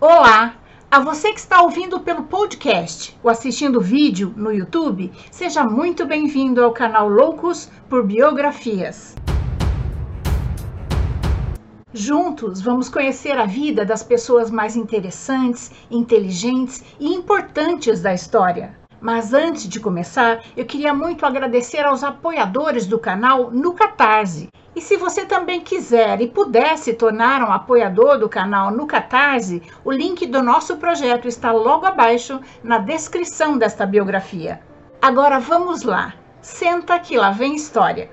Olá! A você que está ouvindo pelo podcast ou assistindo vídeo no YouTube, seja muito bem-vindo ao canal Loucos por Biografias. Juntos vamos conhecer a vida das pessoas mais interessantes, inteligentes e importantes da história. Mas antes de começar, eu queria muito agradecer aos apoiadores do canal no Catarse. E se você também quiser e puder se tornar um apoiador do canal no Catarse, o link do nosso projeto está logo abaixo na descrição desta biografia. Agora vamos lá, senta que lá vem história.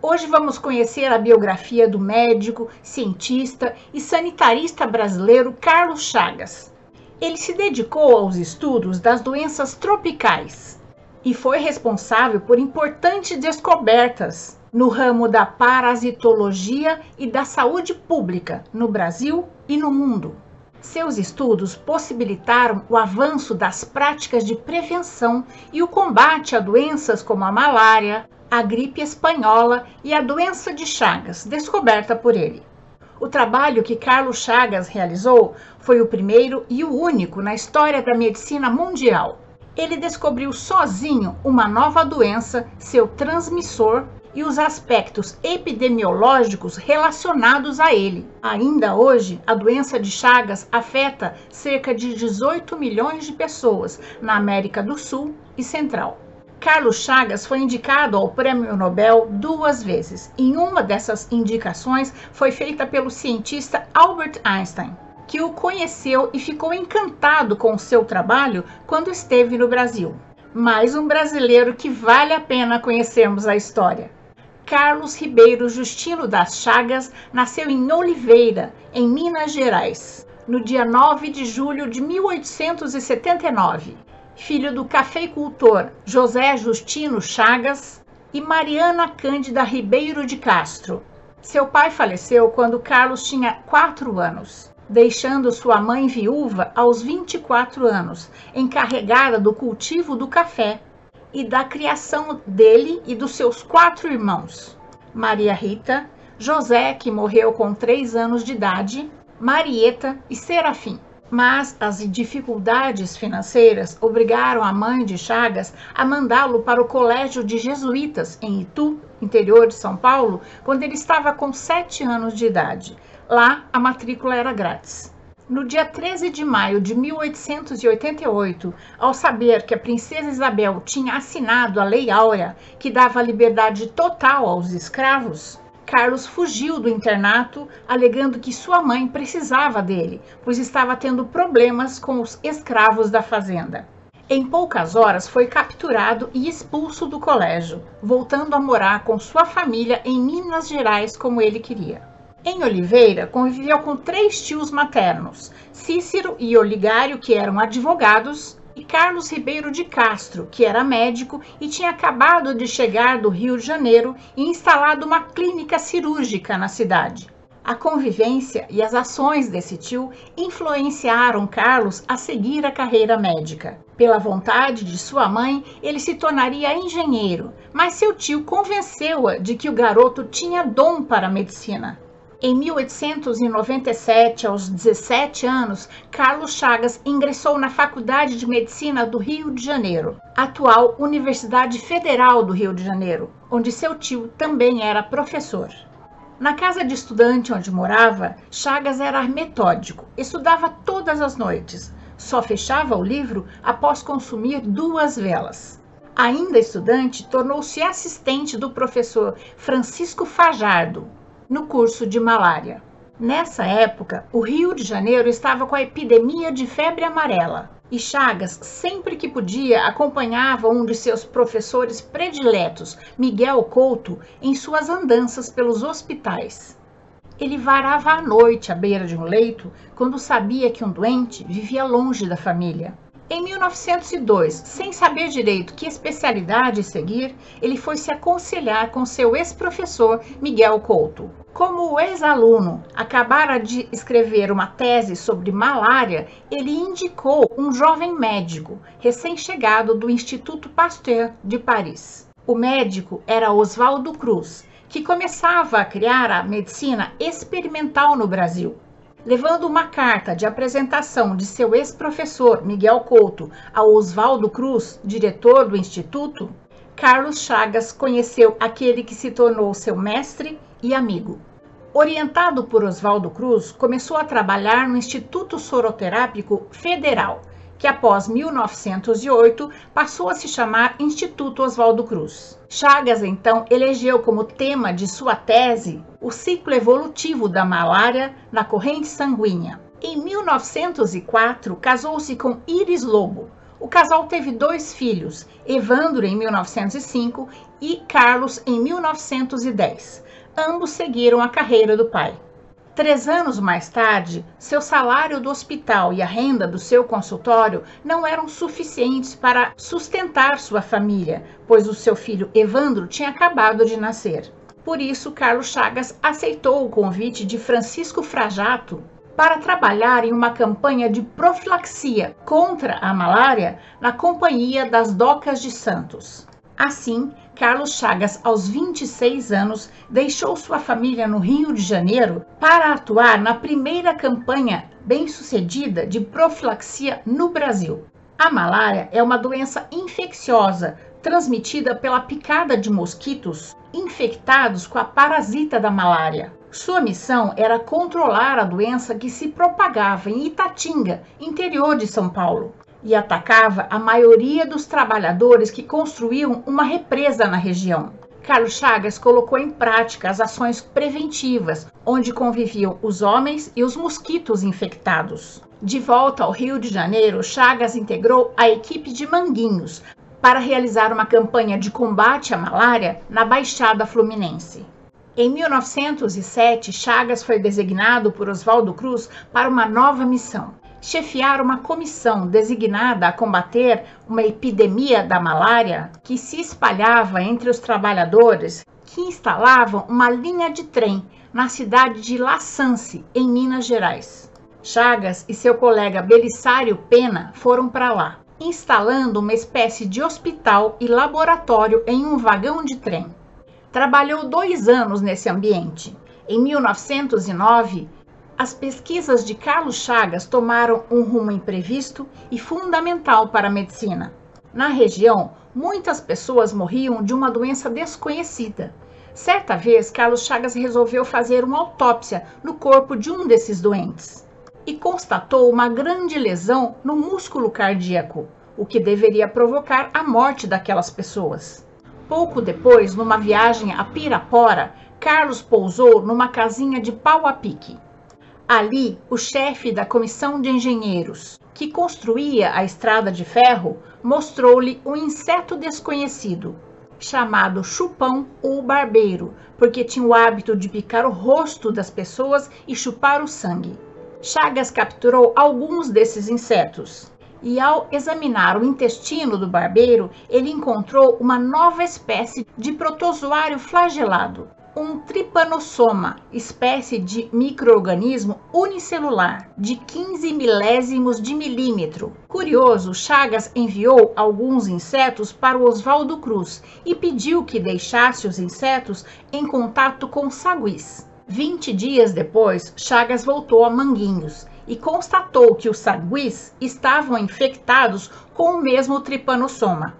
Hoje vamos conhecer a biografia do médico, cientista e sanitarista brasileiro Carlos Chagas. Ele se dedicou aos estudos das doenças tropicais e foi responsável por importantes descobertas no ramo da parasitologia e da saúde pública no Brasil e no mundo. Seus estudos possibilitaram o avanço das práticas de prevenção e o combate a doenças como a malária, a gripe espanhola e a doença de Chagas, descoberta por ele. O trabalho que Carlos Chagas realizou foi o primeiro e o único na história da medicina mundial. Ele descobriu sozinho uma nova doença, seu transmissor e os aspectos epidemiológicos relacionados a ele. Ainda hoje, a doença de Chagas afeta cerca de 18 milhões de pessoas na América do Sul e Central. Carlos Chagas foi indicado ao Prêmio Nobel duas vezes. Em uma dessas indicações foi feita pelo cientista Albert Einstein, que o conheceu e ficou encantado com o seu trabalho quando esteve no Brasil. Mais um brasileiro que vale a pena conhecermos a história. Carlos Ribeiro Justino das Chagas nasceu em Oliveira, em Minas Gerais, no dia 9 de julho de 1879 filho do cafeicultor José Justino Chagas e Mariana Cândida Ribeiro de Castro. Seu pai faleceu quando Carlos tinha quatro anos, deixando sua mãe viúva aos 24 anos, encarregada do cultivo do café e da criação dele e dos seus quatro irmãos: Maria Rita, José, que morreu com três anos de idade, Marieta e Serafim mas as dificuldades financeiras obrigaram a mãe de Chagas a mandá-lo para o colégio de jesuítas em Itu, interior de São Paulo, quando ele estava com sete anos de idade. Lá, a matrícula era grátis. No dia 13 de maio de 1888, ao saber que a princesa Isabel tinha assinado a Lei Áurea, que dava liberdade total aos escravos, Carlos fugiu do internato, alegando que sua mãe precisava dele, pois estava tendo problemas com os escravos da fazenda. Em poucas horas foi capturado e expulso do colégio, voltando a morar com sua família em Minas Gerais como ele queria. Em Oliveira, conviveu com três tios maternos, Cícero e Oligário, que eram advogados, e Carlos Ribeiro de Castro, que era médico e tinha acabado de chegar do Rio de Janeiro e instalado uma clínica cirúrgica na cidade. A convivência e as ações desse tio influenciaram Carlos a seguir a carreira médica. Pela vontade de sua mãe, ele se tornaria engenheiro, mas seu tio convenceu-a de que o garoto tinha dom para a medicina. Em 1897, aos 17 anos, Carlos Chagas ingressou na Faculdade de Medicina do Rio de Janeiro, atual Universidade Federal do Rio de Janeiro, onde seu tio também era professor. Na casa de estudante onde morava, Chagas era metódico, estudava todas as noites, só fechava o livro após consumir duas velas. Ainda estudante, tornou-se assistente do professor Francisco Fajardo, no curso de malária. Nessa época, o Rio de Janeiro estava com a epidemia de febre amarela e Chagas, sempre que podia, acompanhava um de seus professores prediletos, Miguel Couto, em suas andanças pelos hospitais. Ele varava à noite à beira de um leito quando sabia que um doente vivia longe da família. Em 1902, sem saber direito que especialidade seguir, ele foi se aconselhar com seu ex-professor Miguel Couto. Como o ex-aluno acabara de escrever uma tese sobre malária, ele indicou um jovem médico recém-chegado do Instituto Pasteur de Paris. O médico era Oswaldo Cruz, que começava a criar a medicina experimental no Brasil levando uma carta de apresentação de seu ex-professor Miguel Couto ao Oswaldo Cruz, diretor do instituto, Carlos Chagas conheceu aquele que se tornou seu mestre e amigo. Orientado por Oswaldo Cruz, começou a trabalhar no Instituto Soroterápico Federal, que após 1908 passou a se chamar Instituto Oswaldo Cruz. Chagas então elegeu como tema de sua tese o ciclo evolutivo da malária na corrente sanguínea. Em 1904, casou-se com Iris Lobo. O casal teve dois filhos, Evandro em 1905 e Carlos em 1910. Ambos seguiram a carreira do pai. Três anos mais tarde, seu salário do hospital e a renda do seu consultório não eram suficientes para sustentar sua família, pois o seu filho Evandro tinha acabado de nascer. Por isso, Carlos Chagas aceitou o convite de Francisco Frajato para trabalhar em uma campanha de profilaxia contra a malária na Companhia das Docas de Santos. Assim, Carlos Chagas, aos 26 anos, deixou sua família no Rio de Janeiro para atuar na primeira campanha bem-sucedida de profilaxia no Brasil. A malária é uma doença infecciosa transmitida pela picada de mosquitos infectados com a parasita da malária. Sua missão era controlar a doença que se propagava em Itatinga, interior de São Paulo e atacava a maioria dos trabalhadores que construíam uma represa na região. Carlos Chagas colocou em prática as ações preventivas, onde conviviam os homens e os mosquitos infectados. De volta ao Rio de Janeiro, Chagas integrou a equipe de Manguinhos para realizar uma campanha de combate à malária na Baixada Fluminense. Em 1907, Chagas foi designado por Oswaldo Cruz para uma nova missão chefiar uma comissão designada a combater uma epidemia da malária que se espalhava entre os trabalhadores que instalavam uma linha de trem na cidade de La Sance, em Minas Gerais. Chagas e seu colega Belisário Pena foram para lá, instalando uma espécie de hospital e laboratório em um vagão de trem. Trabalhou dois anos nesse ambiente. Em 1909, as pesquisas de Carlos Chagas tomaram um rumo imprevisto e fundamental para a medicina. Na região, muitas pessoas morriam de uma doença desconhecida. Certa vez, Carlos Chagas resolveu fazer uma autópsia no corpo de um desses doentes e constatou uma grande lesão no músculo cardíaco, o que deveria provocar a morte daquelas pessoas. Pouco depois, numa viagem a Pirapora, Carlos pousou numa casinha de pau a pique. Ali, o chefe da comissão de engenheiros, que construía a estrada de ferro, mostrou-lhe um inseto desconhecido, chamado chupão ou barbeiro, porque tinha o hábito de picar o rosto das pessoas e chupar o sangue. Chagas capturou alguns desses insetos e, ao examinar o intestino do barbeiro, ele encontrou uma nova espécie de protozoário flagelado, um tripanossoma, espécie de microorganismo unicelular de 15 milésimos de milímetro. Curioso, Chagas enviou alguns insetos para o Oswaldo Cruz e pediu que deixasse os insetos em contato com saguis. Vinte dias depois, Chagas voltou a Manguinhos e constatou que os saguis estavam infectados com o mesmo tripanossoma.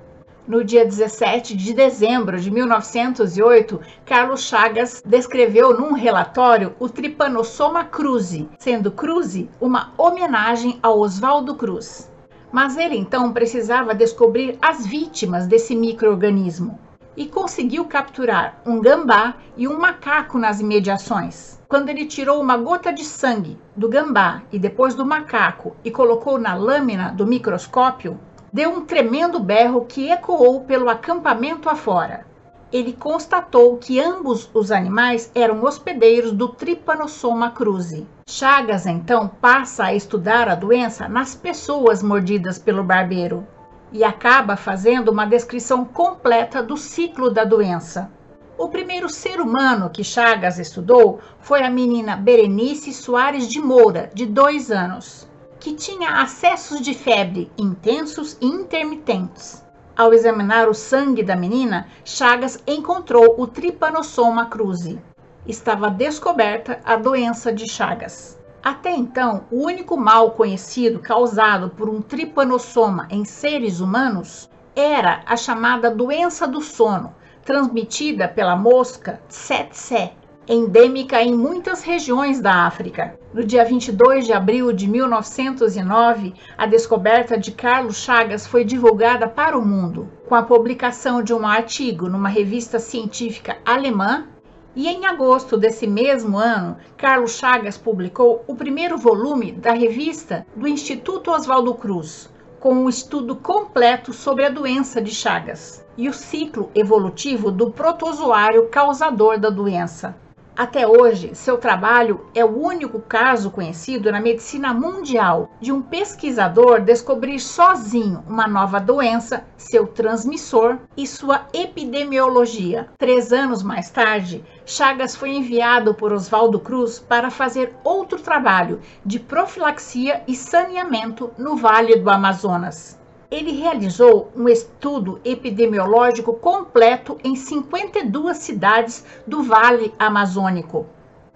No dia 17 de dezembro de 1908, Carlos Chagas descreveu num relatório o Trypanosoma cruzi, sendo cruzi uma homenagem ao Oswaldo Cruz. Mas ele então precisava descobrir as vítimas desse microorganismo e conseguiu capturar um gambá e um macaco nas imediações. Quando ele tirou uma gota de sangue do gambá e depois do macaco e colocou na lâmina do microscópio, deu um tremendo berro que ecoou pelo acampamento afora. Ele constatou que ambos os animais eram hospedeiros do Trypanosoma cruzi. Chagas então passa a estudar a doença nas pessoas mordidas pelo barbeiro e acaba fazendo uma descrição completa do ciclo da doença. O primeiro ser humano que Chagas estudou foi a menina Berenice Soares de Moura, de dois anos que tinha acessos de febre intensos e intermitentes. Ao examinar o sangue da menina, Chagas encontrou o Trypanosoma cruzi. Estava descoberta a doença de Chagas. Até então, o único mal conhecido causado por um tripanossoma em seres humanos era a chamada doença do sono, transmitida pela mosca tsetse, endêmica em muitas regiões da África. No dia 22 de abril de 1909, a descoberta de Carlos Chagas foi divulgada para o mundo, com a publicação de um artigo numa revista científica alemã. E em agosto desse mesmo ano, Carlos Chagas publicou o primeiro volume da revista do Instituto Oswaldo Cruz, com um estudo completo sobre a doença de Chagas e o ciclo evolutivo do protozoário causador da doença. Até hoje, seu trabalho é o único caso conhecido na medicina mundial de um pesquisador descobrir sozinho uma nova doença, seu transmissor e sua epidemiologia. Três anos mais tarde, Chagas foi enviado por Oswaldo Cruz para fazer outro trabalho de profilaxia e saneamento no Vale do Amazonas ele realizou um estudo epidemiológico completo em 52 cidades do Vale Amazônico,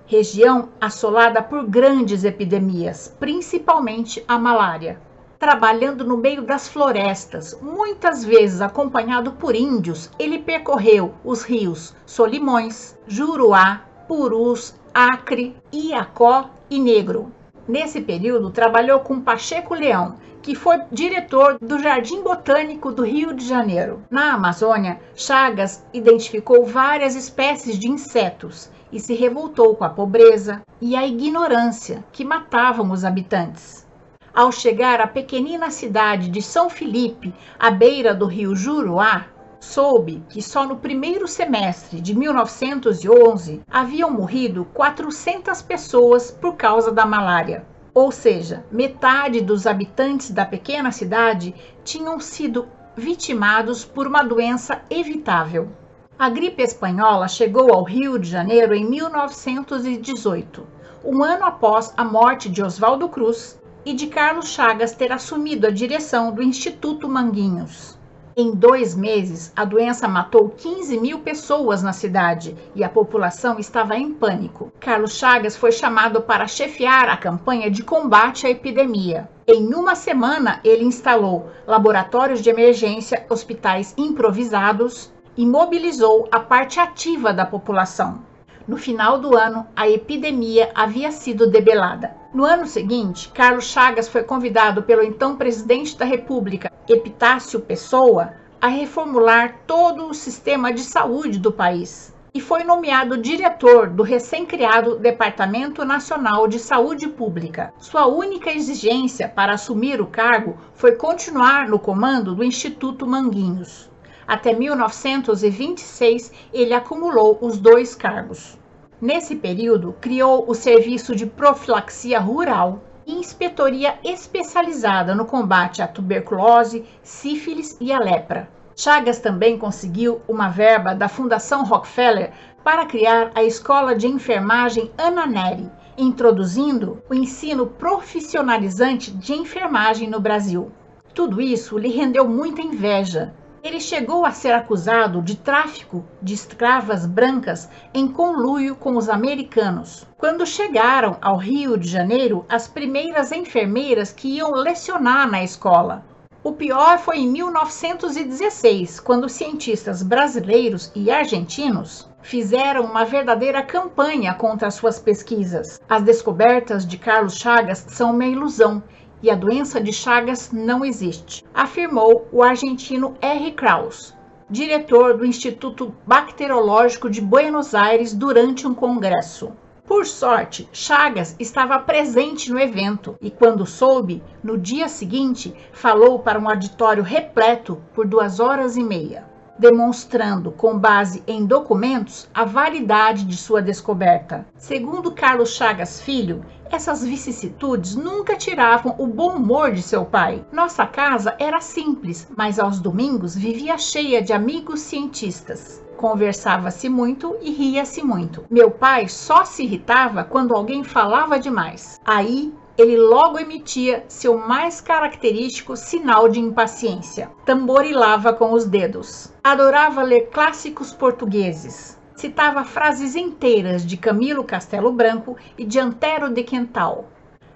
região assolada por grandes epidemias, principalmente a malária. Trabalhando no meio das florestas, muitas vezes acompanhado por índios, ele percorreu os rios Solimões, Juruá, Purus, Acre, Iacó e Negro. Nesse período, trabalhou com Pacheco Leão, que foi diretor do Jardim Botânico do Rio de Janeiro. Na Amazônia, Chagas identificou várias espécies de insetos e se revoltou com a pobreza e a ignorância que matavam os habitantes. Ao chegar à pequenina cidade de São Felipe, à beira do rio Juruá, soube que só no primeiro semestre de 1911 haviam morrido 400 pessoas por causa da malária. Ou seja, metade dos habitantes da pequena cidade tinham sido vitimados por uma doença evitável. A gripe espanhola chegou ao Rio de Janeiro em 1918, um ano após a morte de Oswaldo Cruz e de Carlos Chagas ter assumido a direção do Instituto Manguinhos. Em dois meses, a doença matou 15 mil pessoas na cidade e a população estava em pânico. Carlos Chagas foi chamado para chefiar a campanha de combate à epidemia. Em uma semana, ele instalou laboratórios de emergência, hospitais improvisados e mobilizou a parte ativa da população. No final do ano, a epidemia havia sido debelada. No ano seguinte, Carlos Chagas foi convidado pelo então presidente da República, Epitácio Pessoa, a reformular todo o sistema de saúde do país e foi nomeado diretor do recém-criado Departamento Nacional de Saúde Pública. Sua única exigência para assumir o cargo foi continuar no comando do Instituto Manguinhos. Até 1926, ele acumulou os dois cargos. Nesse período, criou o Serviço de Profilaxia Rural e inspetoria especializada no combate à tuberculose, sífilis e a lepra. Chagas também conseguiu uma verba da Fundação Rockefeller para criar a Escola de Enfermagem Ana Neri, introduzindo o ensino profissionalizante de enfermagem no Brasil. Tudo isso lhe rendeu muita inveja. Ele chegou a ser acusado de tráfico de escravas brancas em conluio com os americanos. Quando chegaram ao Rio de Janeiro, as primeiras enfermeiras que iam lecionar na escola. O pior foi em 1916, quando cientistas brasileiros e argentinos fizeram uma verdadeira campanha contra suas pesquisas. As descobertas de Carlos Chagas são uma ilusão e a doença de Chagas não existe, afirmou o argentino R. Kraus, diretor do Instituto Bacteriológico de Buenos Aires durante um congresso. Por sorte, Chagas estava presente no evento e, quando soube, no dia seguinte, falou para um auditório repleto por duas horas e meia, demonstrando, com base em documentos, a validade de sua descoberta. Segundo Carlos Chagas Filho, essas vicissitudes nunca tiravam o bom humor de seu pai. Nossa casa era simples, mas aos domingos vivia cheia de amigos cientistas. Conversava-se muito e ria-se muito. Meu pai só se irritava quando alguém falava demais. Aí ele logo emitia seu mais característico sinal de impaciência. Tamborilava com os dedos. Adorava ler clássicos portugueses citava frases inteiras de Camilo Castelo Branco e de Antero de Quental.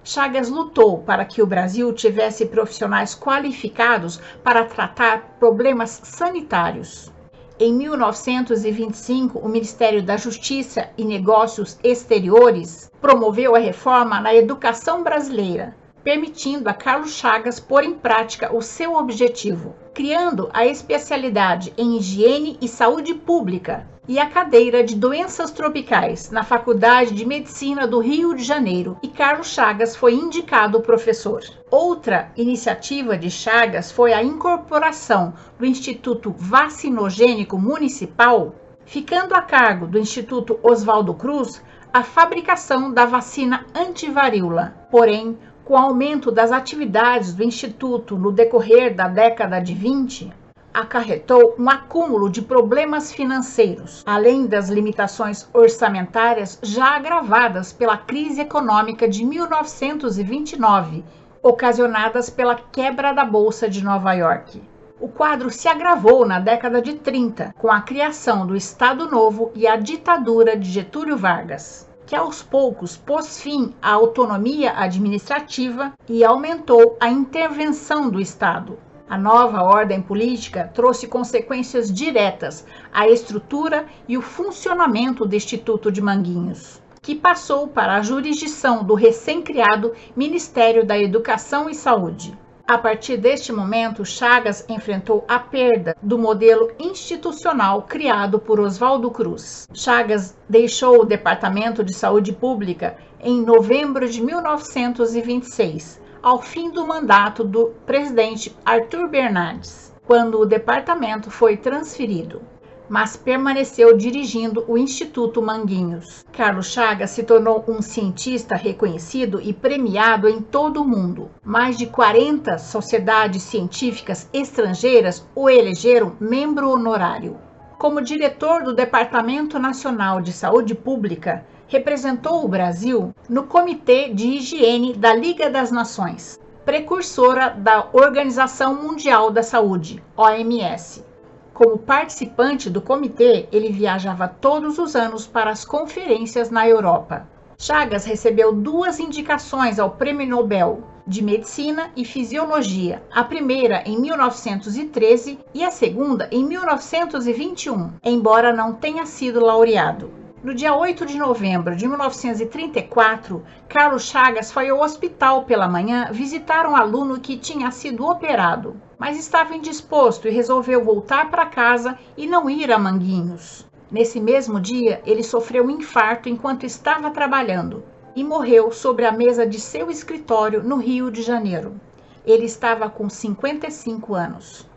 Chagas lutou para que o Brasil tivesse profissionais qualificados para tratar problemas sanitários. Em 1925, o Ministério da Justiça e Negócios Exteriores promoveu a reforma na educação brasileira, permitindo a Carlos Chagas pôr em prática o seu objetivo, criando a especialidade em higiene e saúde pública e a cadeira de doenças tropicais na Faculdade de Medicina do Rio de Janeiro, e Carlos Chagas foi indicado professor. Outra iniciativa de Chagas foi a incorporação do Instituto Vacinogênico Municipal, ficando a cargo do Instituto Oswaldo Cruz a fabricação da vacina antivaríola. Porém, com o aumento das atividades do Instituto no decorrer da década de 20, acarretou um acúmulo de problemas financeiros, além das limitações orçamentárias já agravadas pela crise econômica de 1929, ocasionadas pela quebra da Bolsa de Nova York. O quadro se agravou na década de 30, com a criação do Estado Novo e a ditadura de Getúlio Vargas que aos poucos pôs fim à autonomia administrativa e aumentou a intervenção do Estado. A nova ordem política trouxe consequências diretas à estrutura e o funcionamento do Instituto de Manguinhos, que passou para a jurisdição do recém-criado Ministério da Educação e Saúde. A partir deste momento, Chagas enfrentou a perda do modelo institucional criado por Oswaldo Cruz. Chagas deixou o Departamento de Saúde Pública em novembro de 1926, ao fim do mandato do presidente Arthur Bernardes, quando o departamento foi transferido mas permaneceu dirigindo o Instituto Manguinhos. Carlos Chagas se tornou um cientista reconhecido e premiado em todo o mundo. Mais de 40 sociedades científicas estrangeiras o elegeram membro honorário. Como diretor do Departamento Nacional de Saúde Pública, representou o Brasil no Comitê de Higiene da Liga das Nações, precursora da Organização Mundial da Saúde, OMS. Como participante do comitê, ele viajava todos os anos para as conferências na Europa. Chagas recebeu duas indicações ao Prêmio Nobel de Medicina e Fisiologia, a primeira em 1913 e a segunda em 1921, embora não tenha sido laureado. No dia 8 de novembro de 1934, Carlos Chagas foi ao hospital pela manhã visitar um aluno que tinha sido operado mas estava indisposto e resolveu voltar para casa e não ir a Manguinhos. Nesse mesmo dia, ele sofreu um infarto enquanto estava trabalhando e morreu sobre a mesa de seu escritório no Rio de Janeiro. Ele estava com 55 anos.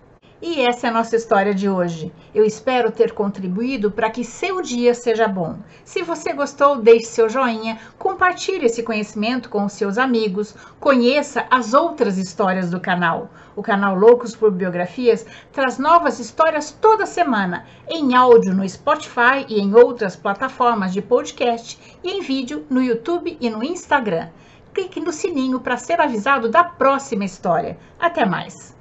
E essa é a nossa história de hoje. Eu espero ter contribuído para que seu dia seja bom. Se você gostou, deixe seu joinha, compartilhe esse conhecimento com os seus amigos, conheça as outras histórias do canal. O canal Loucos por Biografias traz novas histórias toda semana, em áudio no Spotify e em outras plataformas de podcast e em vídeo no YouTube e no Instagram. Clique no sininho para ser avisado da próxima história. Até mais!